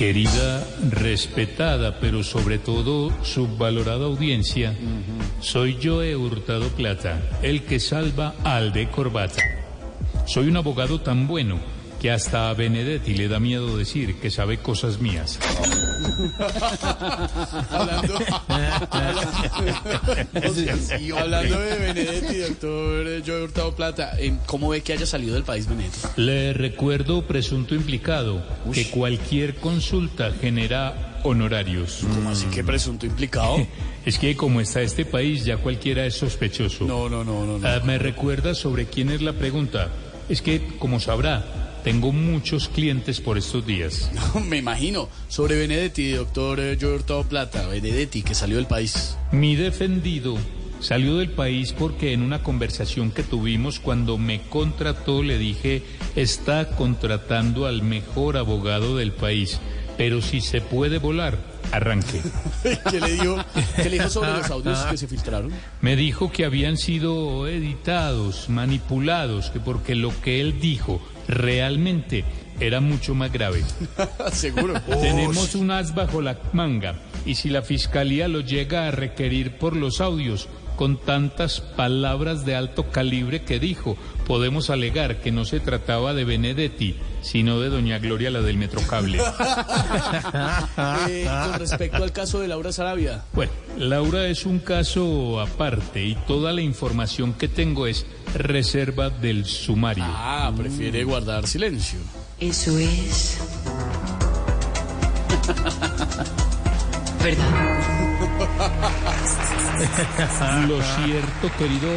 Querida, respetada, pero sobre todo subvalorada audiencia, soy yo Hurtado Plata, el que salva al de corbata. Soy un abogado tan bueno que hasta a Benedetti le da miedo decir que sabe cosas mías. hablando, hablando, hablando de Benedetti, doctor Joe Hurtado Plata, ¿cómo ve que haya salido del país Benedetti? Le recuerdo, presunto implicado, que cualquier consulta genera honorarios. ¿Cómo así que presunto implicado? Es que como está este país, ya cualquiera es sospechoso. No, no, no, no. no. Ah, me recuerda sobre quién es la pregunta. Es que, como sabrá, tengo muchos clientes por estos días. Me imagino. Sobre Benedetti, doctor eh, Hurtado Plata, Benedetti, que salió del país. Mi defendido salió del país porque en una conversación que tuvimos cuando me contrató le dije, está contratando al mejor abogado del país, pero si se puede volar, arranque. ¿Qué le dijo, qué le dijo sobre los audios que se filtraron? Me dijo que habían sido editados, manipulados, que porque lo que él dijo realmente era mucho más grave. Seguro. Tenemos un as bajo la manga y si la fiscalía lo llega a requerir por los audios con tantas palabras de alto calibre que dijo, podemos alegar que no se trataba de Benedetti, sino de doña Gloria, la del Metrocable. Eh, con respecto al caso de Laura Sarabia. Bueno, Laura es un caso aparte y toda la información que tengo es reserva del sumario. Ah, prefiere guardar silencio. Eso es. ¿Verdad? Lo cierto, querido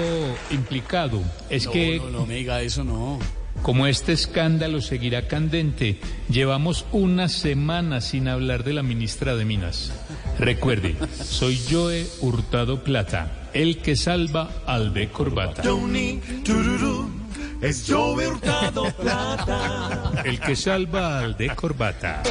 implicado, es No, que no, no me diga eso, no. como este escándalo seguirá candente, llevamos una semana sin hablar de la ministra de Minas. Recuerde, soy Joe Hurtado Plata, el que salva al de corbata. Tony, tururú, es Joe Hurtado Plata. El que salva al de corbata.